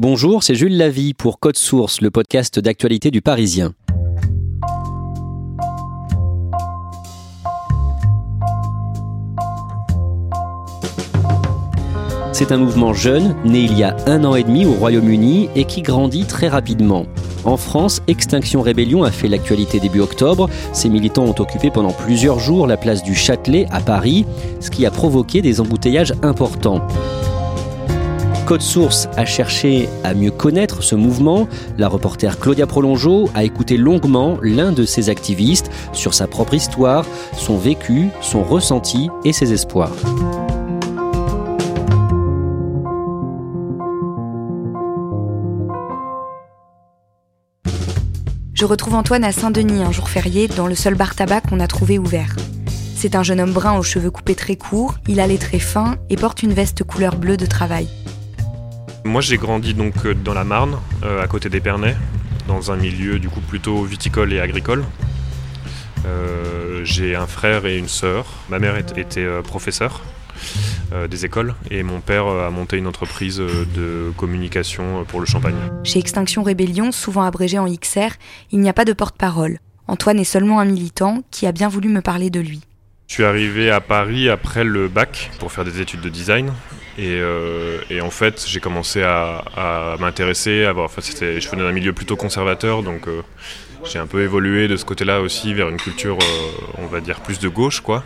Bonjour, c'est Jules Lavie pour Code Source, le podcast d'actualité du Parisien. C'est un mouvement jeune, né il y a un an et demi au Royaume-Uni et qui grandit très rapidement. En France, Extinction Rébellion a fait l'actualité début octobre. Ses militants ont occupé pendant plusieurs jours la place du Châtelet à Paris, ce qui a provoqué des embouteillages importants. Code Source a cherché à mieux connaître ce mouvement. La reporter Claudia Prolongeau a écouté longuement l'un de ses activistes sur sa propre histoire, son vécu, son ressenti et ses espoirs. Je retrouve Antoine à Saint-Denis un jour férié dans le seul bar tabac qu'on a trouvé ouvert. C'est un jeune homme brun aux cheveux coupés très courts, il a les traits fins et porte une veste couleur bleue de travail. Moi j'ai grandi donc euh, dans la Marne, euh, à côté d'Épernay, dans un milieu du coup plutôt viticole et agricole. Euh, j'ai un frère et une sœur. Ma mère était professeure des écoles et mon père a monté une entreprise de communication pour le champagne. Chez Extinction Rébellion, souvent abrégé en XR, il n'y a pas de porte-parole. Antoine est seulement un militant qui a bien voulu me parler de lui. Je suis arrivé à Paris après le bac pour faire des études de design. Et, en fait, j'ai commencé à, m'intéresser. À, enfin, je venais d'un milieu plutôt conservateur, donc j'ai un peu évolué de ce côté-là aussi vers une culture, on va dire, plus de gauche, quoi.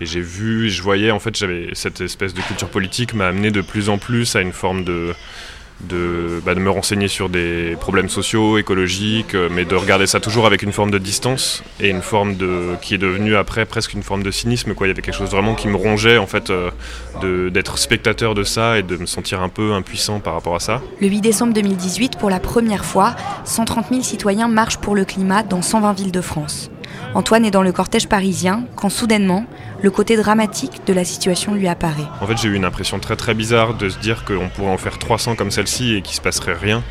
Et j'ai vu, je voyais, en fait, cette espèce de culture politique m'a amené de plus en plus à une forme de de, bah, de, me renseigner sur des problèmes sociaux, écologiques, euh, mais de regarder ça toujours avec une forme de distance et une forme de qui est devenue après presque une forme de cynisme. Quoi. Il y avait quelque chose vraiment qui me rongeait en fait euh, d'être spectateur de ça et de me sentir un peu impuissant par rapport à ça. Le 8 décembre 2018, pour la première fois, 130 000 citoyens marchent pour le climat dans 120 villes de France. Antoine est dans le cortège parisien quand soudainement, le côté dramatique de la situation lui apparaît. En fait, j'ai eu une impression très très bizarre de se dire qu'on pourrait en faire 300 comme celle-ci et qu'il se passerait rien.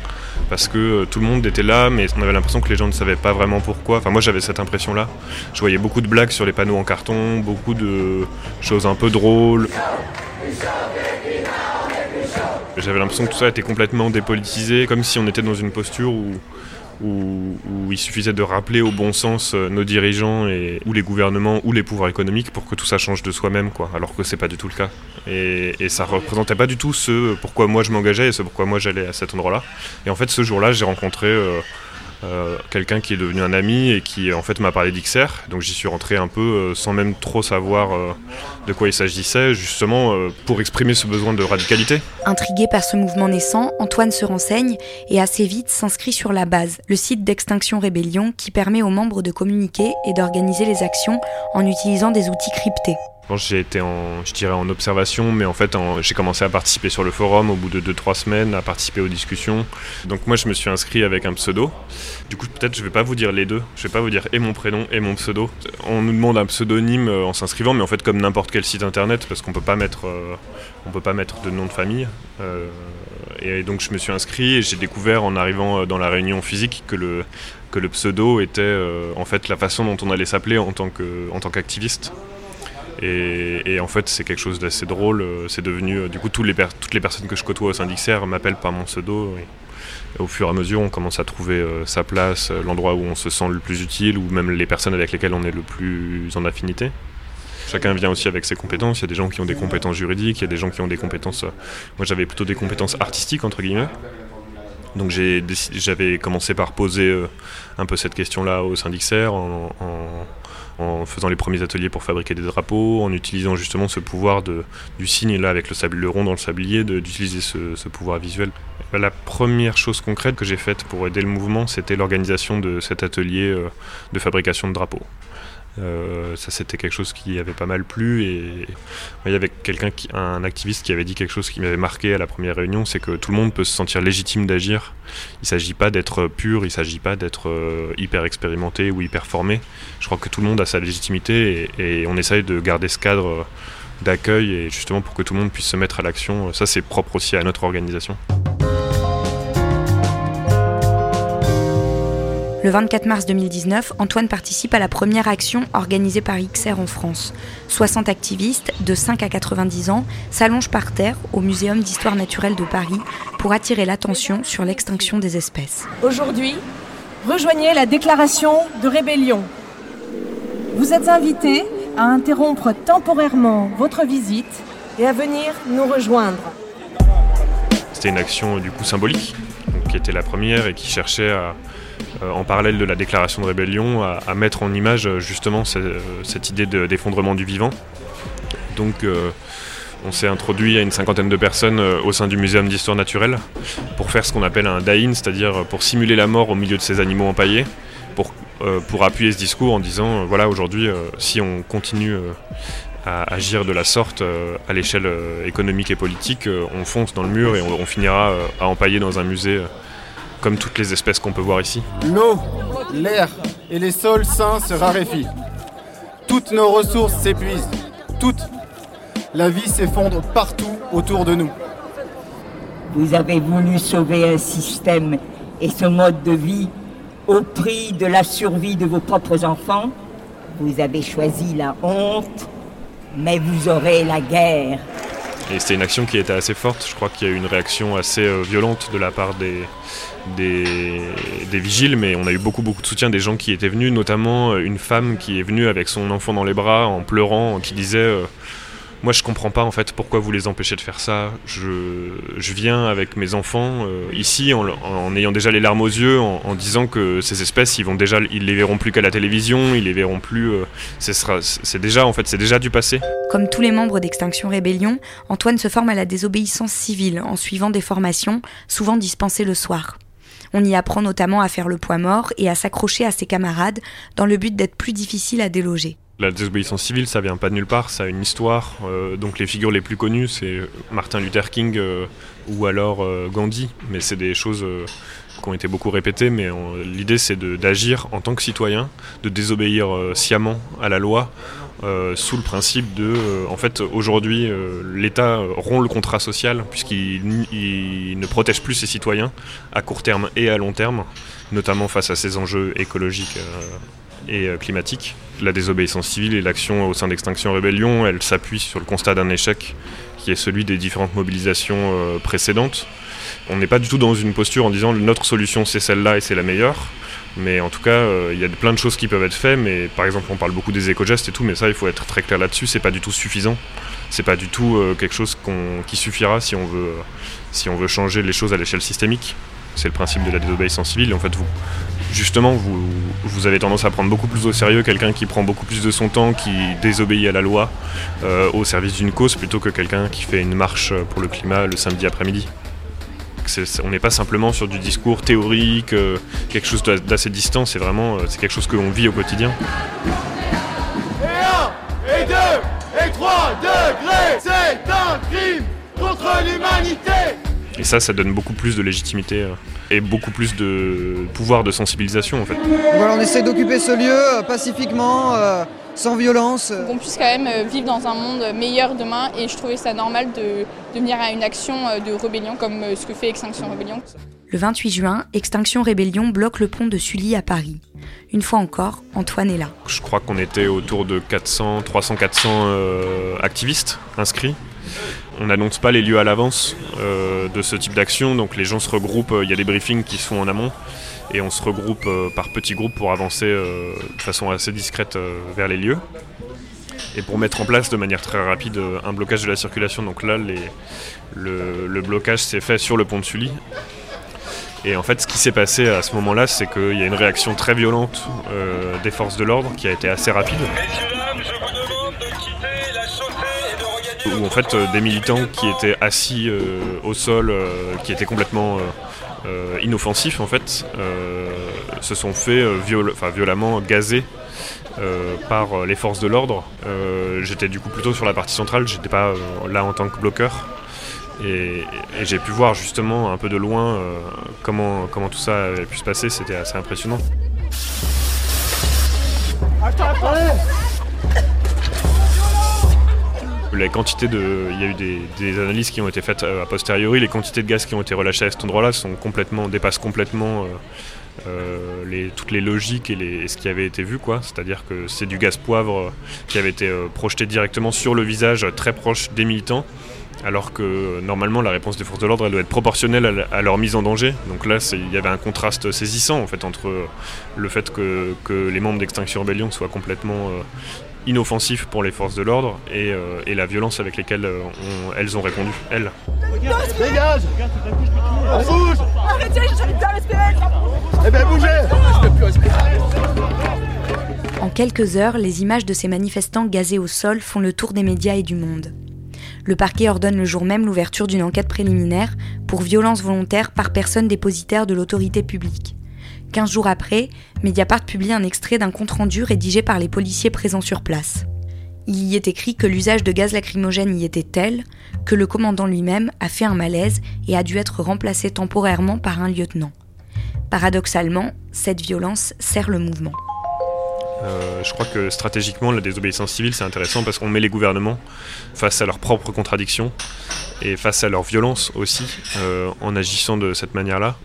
Parce que euh, tout le monde était là, mais on avait l'impression que les gens ne savaient pas vraiment pourquoi. Enfin, moi j'avais cette impression-là. Je voyais beaucoup de blagues sur les panneaux en carton, beaucoup de choses un peu drôles. J'avais l'impression que tout ça était complètement dépolitisé, comme si on était dans une posture où où, il suffisait de rappeler au bon sens euh, nos dirigeants et, ou les gouvernements ou les pouvoirs économiques pour que tout ça change de soi-même, quoi. Alors que c'est pas du tout le cas. Et, ça représentait pas du tout ce pourquoi moi je m'engageais et ce pourquoi moi j'allais à cet endroit-là. Et en fait, ce jour-là, j'ai rencontré euh, quelqu'un qui est devenu un ami et qui en fait m'a parlé d'XR. Donc j'y suis rentré un peu euh, sans même trop savoir euh, de quoi il s'agissait, justement pour exprimer ce besoin de radicalité. Intrigué par ce mouvement naissant, Antoine se renseigne et assez vite s'inscrit sur la base, le site d'Extinction Rébellion qui permet aux membres de communiquer et d'organiser les actions en utilisant des outils cryptés j'ai été en, je dirais en observation, mais en fait, j'ai commencé à participer sur le forum au bout de 2-3 semaines, à participer aux discussions. Donc moi, je me suis inscrit avec un pseudo. Du coup, peut-être je vais pas vous dire les deux. Je vais pas vous dire et mon prénom et mon pseudo. On nous demande un pseudonyme euh, en s'inscrivant, mais en fait, comme n'importe quel site internet, parce qu'on peut euh, on peut pas mettre de nom de famille. Euh, et donc, je me suis inscrit et j'ai découvert en arrivant dans la réunion physique que le que le pseudo était en fait la façon dont on allait s'appeler en tant que en tant qu'activiste. Et, en fait, c'est quelque chose d'assez drôle. Euh, c'est devenu, euh, du coup, toutes les, toutes les personnes que je côtoie au syndicat m'appellent par mon pseudo. Au fur et à mesure, on commence à trouver euh, sa place, l'endroit où on se sent le plus utile, ou même les personnes avec lesquelles on est le plus en affinité. Chacun vient aussi avec ses compétences. Il y a des gens qui ont des compétences juridiques, il y a des gens qui ont des compétences. Moi, j'avais plutôt des compétences artistiques, entre guillemets. Donc j'avais commencé par poser un peu cette question-là au en, en, faisant les premiers ateliers pour fabriquer des drapeaux, en utilisant justement ce pouvoir du signe, là avec le, rond dans le sablier, d'utiliser ce, ce, pouvoir visuel. La première chose concrète que j'ai faite pour aider le mouvement, c'était l'organisation de cet atelier euh, de fabrication de drapeaux. Euh, ça, c'était quelque chose qui avait pas mal plu. Et il y avait quelqu'un, un activiste, qui avait dit quelque chose qui m'avait marqué à la première réunion, c'est que tout le monde peut se sentir légitime d'agir. Il ne s'agit pas d'être pur, il ne s'agit pas d'être euh, hyper expérimenté ou hyper formé. Je crois que tout le monde a sa légitimité et, et on essaye de garder ce cadre d'accueil et justement pour que tout le monde puisse se mettre à l'action. Ça, c'est propre aussi à notre organisation. Le 24 mars 2019, Antoine participe à la première action organisée par XR en France. 60 activistes de 5 à 90 ans s'allongent par terre au Muséum d'histoire naturelle de Paris pour attirer l'attention sur l'extinction des espèces. Aujourd'hui, rejoignez la déclaration de rébellion. Vous êtes invités à interrompre temporairement votre visite et à venir nous rejoindre. C'était une action du coup symbolique, qui était la première et qui cherchait à, en parallèle de la déclaration de rébellion, à, mettre en image euh, justement euh, cette idée d'effondrement du vivant. Donc on s'est introduit à une cinquantaine de personnes au sein du Muséum d'histoire naturelle pour faire ce qu'on appelle un die-in, c'est-à-dire pour simuler la mort au milieu de ces animaux empaillés, pour, pour appuyer ce discours en disant voilà aujourd'hui si on continue à agir de la sorte à l'échelle économique et politique, on fonce dans le mur et on finira à empailler dans un musée comme toutes les espèces qu'on peut voir ici. L'eau, l'air et les sols sains se raréfient. Toutes nos ressources s'épuisent. Toutes. La vie s'effondre partout autour de nous. Vous avez voulu sauver un système et ce mode de vie au prix de la survie de vos propres enfants. Vous avez choisi la honte, mais vous aurez la guerre. Et c'était une action qui était assez forte. Je crois qu'il y a eu une réaction assez euh, violente de la part des, des, vigiles, mais on a eu beaucoup, beaucoup de soutien des gens qui étaient venus, notamment euh, une femme qui est venue avec son enfant dans les bras en pleurant, qui disait euh, moi je comprends pas en fait pourquoi vous les empêchez de faire ça. Je, viens avec mes enfants euh, ici en, ayant déjà les larmes aux yeux, en, disant que ces espèces ils vont déjà, ils les verront plus qu'à la télévision, ils les verront plus. c'est déjà en fait c'est déjà du passé. Comme tous les membres d'Extinction Rébellion, Antoine se forme à la désobéissance civile en suivant des formations, souvent dispensées le soir. On y apprend notamment à faire le poids mort et à s'accrocher à ses camarades dans le but d'être plus difficile à déloger. La désobéissance civile, ça vient pas de nulle part, ça a une histoire. Euh, donc les figures les plus connues, c'est Martin Luther King euh, ou alors euh, Gandhi, mais c'est des choses qui ont été beaucoup répétées. Mais l'idée, c'est d'agir en tant que citoyen, de désobéir sciemment à la loi sous le principe de, en fait, aujourd'hui, l'État rompt le contrat social puisqu'il ne protège plus ses citoyens à court terme et à long terme, notamment face à ces enjeux écologiques et climatiques. La désobéissance civile et l'action au sein d'Extinction Rébellion, elle s'appuie sur le constat d'un échec qui est celui des différentes mobilisations précédentes. On n'est pas du tout dans une posture en disant notre solution c'est celle-là et c'est la meilleure. Mais en tout cas, euh, il y a plein de choses qui peuvent être faites. Mais par exemple, on parle beaucoup des éco-gestes et tout, mais ça, il faut être très clair là-dessus. C'est pas du tout suffisant. C'est pas du tout euh, quelque chose qui suffira si on veut, euh, si on veut changer les choses à l'échelle systémique. C'est le principe de la désobéissance civile. en fait, vous, justement, vous, vous avez tendance à prendre beaucoup plus au sérieux quelqu'un qui prend beaucoup plus de son temps, qui désobéit à la loi au service d'une cause, plutôt que quelqu'un qui fait une marche pour le climat le samedi après-midi on n'est pas simplement sur du discours théorique, euh, quelque chose d'assez distant, c'est vraiment euh, c'est quelque chose que l'on vit au quotidien. Et 1, et 2, et 3 degrés, c'est un crime contre l'humanité et ça, ça donne beaucoup plus de légitimité euh, et beaucoup plus de pouvoir de sensibilisation en fait. Voilà, on essaie d'occuper ce lieu pacifiquement, sans violence. Qu'on puisse quand même euh, vivre dans un monde meilleur demain et je trouvais ça normal de, venir à une action euh, de rébellion comme euh, ce que fait Extinction Rébellion. Le 28 juin, Extinction Rébellion bloque le pont de Sully à Paris. Une fois encore, Antoine est là. Je crois qu'on était autour de 400, 300, 400 activistes inscrits. On n'annonce pas les lieux à l'avance de ce type d'action, donc les gens se regroupent, il y a des briefings qui se font en amont et on se regroupe par petits groupes pour avancer de façon assez discrète vers les lieux. et pour mettre en place de manière très rapide un blocage de la circulation. Donc là, le, blocage s'est fait sur le pont de Sully. Et en fait, ce qui s'est passé à ce moment-là, c'est qu'il y a une réaction très violente des forces de l'ordre qui a été assez rapide. Où en fait, des militants qui étaient assis au sol, qui étaient complètement euh, inoffensifs en fait, euh, se sont fait euh, violemment gazer par les forces de l'ordre. j'étais du coup plutôt sur la partie centrale, j'étais pas là en tant que bloqueur. Et, j'ai pu voir justement un peu de loin comment tout ça avait pu se passer, c'était assez impressionnant. La quantité de, il y a eu des, analyses qui ont été faites euh, a posteriori. Les quantités de gaz qui ont été relâchées à cet endroit-là dépassent complètement euh, euh, les, toutes les logiques et, ce qui avait été vu, quoi. C'est-à-dire que c'est du gaz poivre qui avait été projeté directement sur le visage, très proche des militants alors que normalement la réponse des forces de l'ordre doit être proportionnelle à, leur mise en danger. Donc là il y avait un contraste saisissant entre le fait que, les membres d'Extinction Rebellion soient complètement inoffensif pour les forces de l'ordre et, euh, la violence avec lesquelles euh, elles ont répondu, elles. On En quelques heures, les images de ces manifestants gazés au sol font le tour des médias et du monde. Le parquet ordonne le jour même l'ouverture d'une enquête préliminaire pour violence volontaire par personne dépositaire de l'autorité publique. Quinze jours après, Mediapart publie un extrait d'un compte-rendu rédigé par les policiers présents sur place. Il y est écrit que l'usage de gaz lacrymogène y était tel que le commandant lui-même a fait un malaise et a dû être remplacé temporairement par un lieutenant. Paradoxalement, cette violence sert le mouvement. Euh, je crois que stratégiquement, la désobéissance civile, c'est intéressant parce qu'on met les gouvernements face à leurs propres contradictions et face à leur violence aussi euh, en agissant de cette manière-là.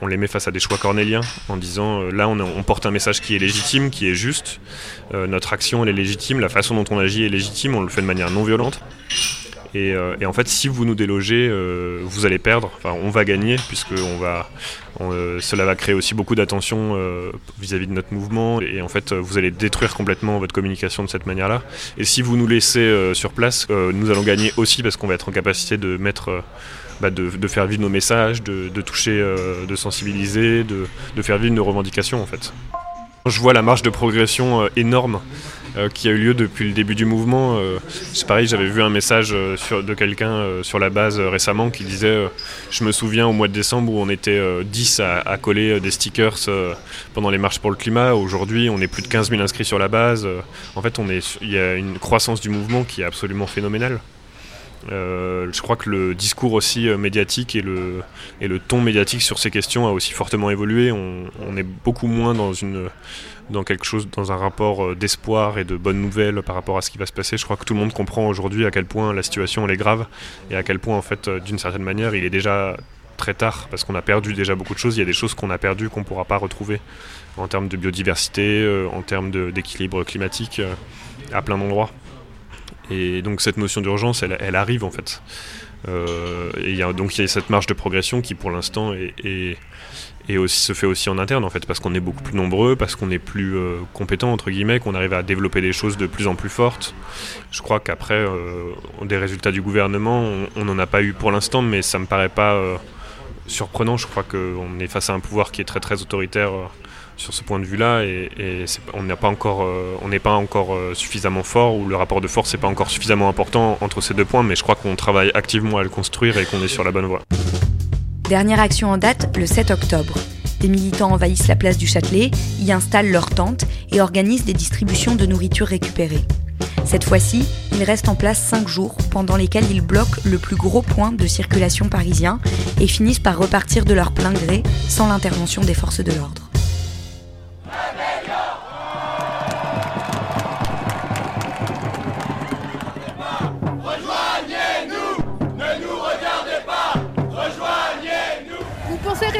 On les met face à des choix cornéliens en disant euh, là on, porte un message qui est légitime, qui est juste, notre action elle est légitime, la façon dont on agit est légitime, on le fait de manière non violente. Et, en fait, si vous nous délogez, vous allez perdre. Enfin, on va gagner puisque on va, euh, cela va créer aussi beaucoup d'attention euh, vis-à-vis de notre mouvement et en fait vous allez détruire complètement votre communication de cette manière-là. Et si vous nous laissez euh, sur place, nous allons gagner aussi parce qu'on va être en capacité de mettre bah, de, faire vivre nos messages, de, toucher, de sensibiliser, de, faire vivre nos revendications en fait. Je vois la marge de progression énorme euh, qui a eu lieu depuis le début du mouvement. Euh, c'est pareil, j'avais vu un message euh, de quelqu'un sur la base récemment qui disait Je me souviens au mois de décembre où on était 10 à, coller des stickers pendant les marches pour le climat. Aujourd'hui, on est plus de 15 000 inscrits sur la base. en fait, il y a une croissance du mouvement qui est absolument phénoménale. Je crois que le discours aussi médiatique et le, ton médiatique sur ces questions a aussi fortement évolué. on est beaucoup moins dans quelque chose, dans un rapport euh, d'espoir et de bonnes nouvelles par rapport à ce qui va se passer. Je crois que tout le monde comprend aujourd'hui à quel point la situation elle est grave et à quel point en fait, euh, d'une certaine manière, il est déjà très tard parce qu'on a perdu déjà beaucoup de choses. Il y a des choses qu'on a perdues qu'on ne pourra pas retrouver en termes de biodiversité, euh, en termes d'équilibre climatique à plein d'endroits. Et donc cette notion d'urgence, elle, arrive en fait. et y a, donc il y a cette marge de progression qui pour l'instant est et aussi, se fait aussi en interne en fait parce qu'on est beaucoup plus nombreux, parce qu'on est plus euh, compétent entre guillemets, qu'on arrive à développer des choses de plus en plus fortes. Je crois qu'après euh, des résultats du gouvernement, on n'en a pas eu pour l'instant, mais ça me paraît pas euh, surprenant. Je crois qu'on est face à un pouvoir qui est très très autoritaire sur ce point de vue-là et, on n'est pas encore encore suffisamment fort ou le rapport de force n'est pas encore suffisamment important entre ces deux points, mais je crois qu'on travaille activement à le construire et qu'on est sur la bonne voie. Dernière action en date, le 7 octobre. Des militants envahissent la place du Châtelet, y installent leurs tentes et organisent des distributions de nourriture récupérée. Cette fois-ci, ils restent en place 5 jours, pendant lesquels ils bloquent le plus gros point de circulation parisien et finissent par repartir de leur plein gré sans l'intervention des forces de l'ordre.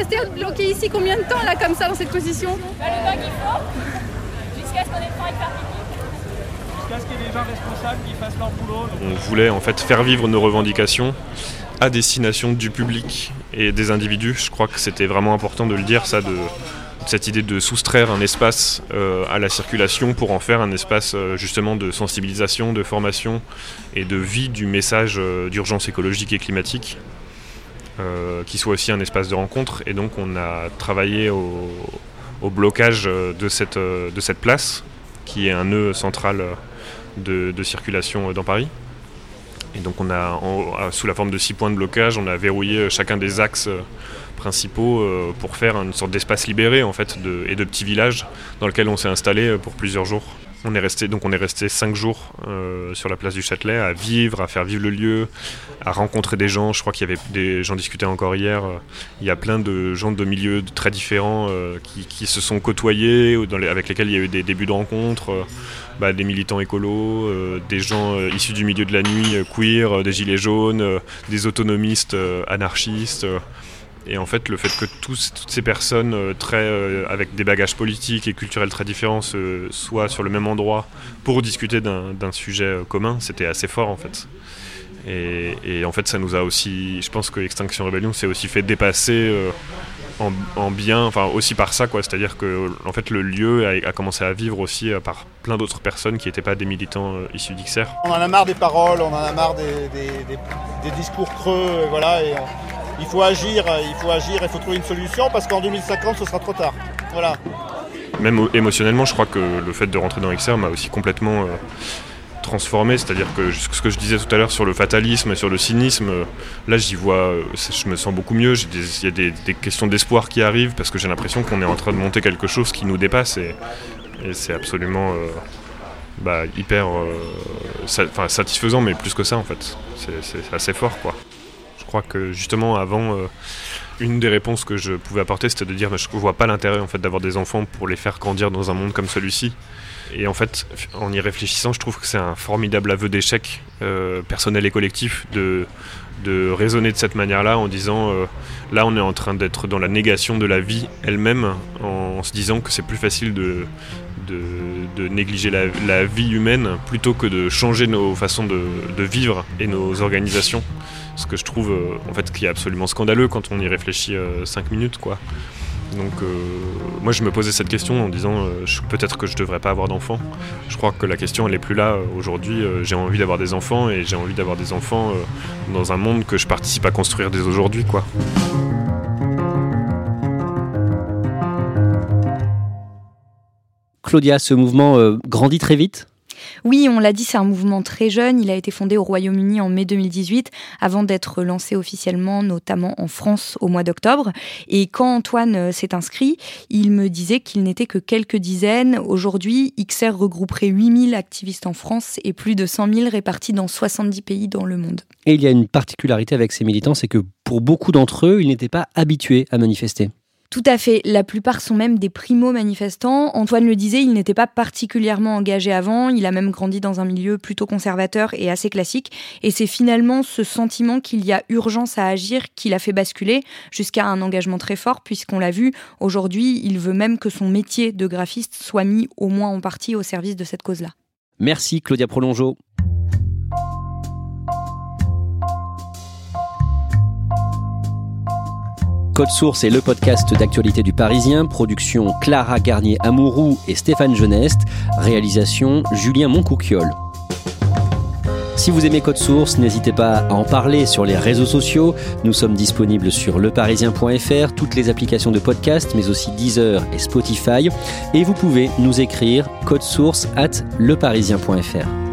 Rester bloqué ici combien de temps là comme ça dans cette position bah, Le temps qu'il faut, jusqu'à ce qu'on ait le temps de faire Jusqu'à ce qu'il y ait des gens responsables qui fassent leur boulot. On voulait en fait faire vivre nos revendications à destination du public et des individus. Je crois que c'était vraiment important de le dire, ça, de, cette idée de soustraire un espace à la circulation pour en faire un espace justement de sensibilisation, de formation et de vie du message d'urgence écologique et climatique. Qui soit aussi un espace de rencontre et donc on a travaillé au, blocage de cette, de cette place qui est un nœud central de, circulation dans Paris. Et donc on a, sous la forme de six points de blocage, on a verrouillé chacun des axes euh, principaux euh, pour faire une sorte d'espace libéré en fait et de petits villages dans lequel on s'est installé euh, pour plusieurs jours. On est resté, donc on est resté cinq jours euh, sur la place du Châtelet à vivre, à faire vivre le lieu, à rencontrer des gens. Je crois qu'il y avait des gens discutaient encore hier. Euh, il y a plein de gens de milieux très différents euh, qui, se sont côtoyés, avec lesquels il y a eu des débuts de rencontres. Bah, des militants écolos, des gens issus du milieu de la nuit, queer, des gilets jaunes, des autonomistes anarchistes. Et en fait, le fait que toutes ces personnes euh, très, euh, avec des bagages politiques et culturels très différents soient sur le même endroit pour discuter d'un sujet euh, commun, c'était assez fort en fait. Et, en fait, ça nous a aussi, je pense que Extinction Rebellion s'est aussi fait dépasser en, bien, enfin aussi par ça, quoi. C'est-à-dire que en fait, le lieu a, commencé à vivre aussi par plein d'autres personnes qui n'étaient pas des militants issus d'XR. On en a marre des paroles, on en a marre des, discours creux, voilà. Et, il faut agir, il faut agir, il faut trouver une solution parce qu'en 2050 ce sera trop tard. Voilà. Même émotionnellement, je crois que le fait de rentrer dans XR m'a aussi complètement euh, transformé. C'est-à-dire que ce que je disais tout à l'heure sur le fatalisme et sur le cynisme, euh, là j'y vois, euh, je me sens beaucoup mieux. Il y a des, questions d'espoir qui arrivent parce que j'ai l'impression qu'on est en train de monter quelque chose qui nous dépasse et, c'est absolument bah, hyper satisfaisant, mais plus que ça en fait. C'est assez fort quoi. Je crois que justement avant, euh, une des réponses que je pouvais apporter, c'était de dire je ne vois pas l'intérêt en fait d'avoir des enfants pour les faire grandir dans un monde comme celui-ci. Et en fait, en y réfléchissant, je trouve que c'est un formidable aveu d'échec euh, personnel et collectif de, de raisonner de cette manière-là en disant euh, là on est en train d'être dans la négation de la vie elle-même en, se disant que c'est plus facile de, de, négliger la, vie humaine plutôt que de changer nos façons de, de vivre et nos organisations ce que je trouve euh, en fait qui est absolument scandaleux quand on y réfléchit 5 euh, minutes quoi. Donc euh, moi je me posais cette question en disant peut-être que je devrais pas avoir d'enfants. Je crois que la question elle est plus là aujourd'hui. j'ai envie d'avoir des enfants et j'ai envie d'avoir des enfants dans un monde que je participe à construire dès aujourd'hui quoi. Claudia, ce mouvement grandit très vite? Oui, on l'a dit, c'est un mouvement très jeune. Il a été fondé au Royaume-Uni en mai 2018 avant d'être lancé officiellement, notamment en France au mois d'octobre. Et quand Antoine euh, s'est inscrit, il me disait qu'il n'était que quelques dizaines. Aujourd'hui, XR regrouperait 8000 activistes en France et plus de 100 000 répartis dans 70 pays dans le monde. Et il y a une particularité avec ces militants, c'est que pour beaucoup d'entre eux, ils n'étaient pas habitués à manifester. Tout à fait. La plupart sont même des primo-manifestants. Antoine le disait, il n'était pas particulièrement engagé avant. Il a même grandi dans un milieu plutôt conservateur et assez classique. Et c'est finalement ce sentiment qu'il y a urgence à agir qui l'a fait basculer jusqu'à un engagement très fort, puisqu'on l'a vu, aujourd'hui, il veut même que son métier de graphiste soit mis au moins en partie au service de cette cause-là. Merci Claudia Prolongeau. Code Source est le podcast d'actualité du Parisien, production Clara Garnier-Amouroux et Stéphane Geneste, réalisation Julien Moncouquiole. Si vous aimez Code Source, n'hésitez pas à en parler sur les réseaux sociaux. Nous sommes disponibles sur leparisien.fr, toutes les applications de podcast, mais aussi Deezer et Spotify. Et vous pouvez nous écrire code source at leparisien.fr.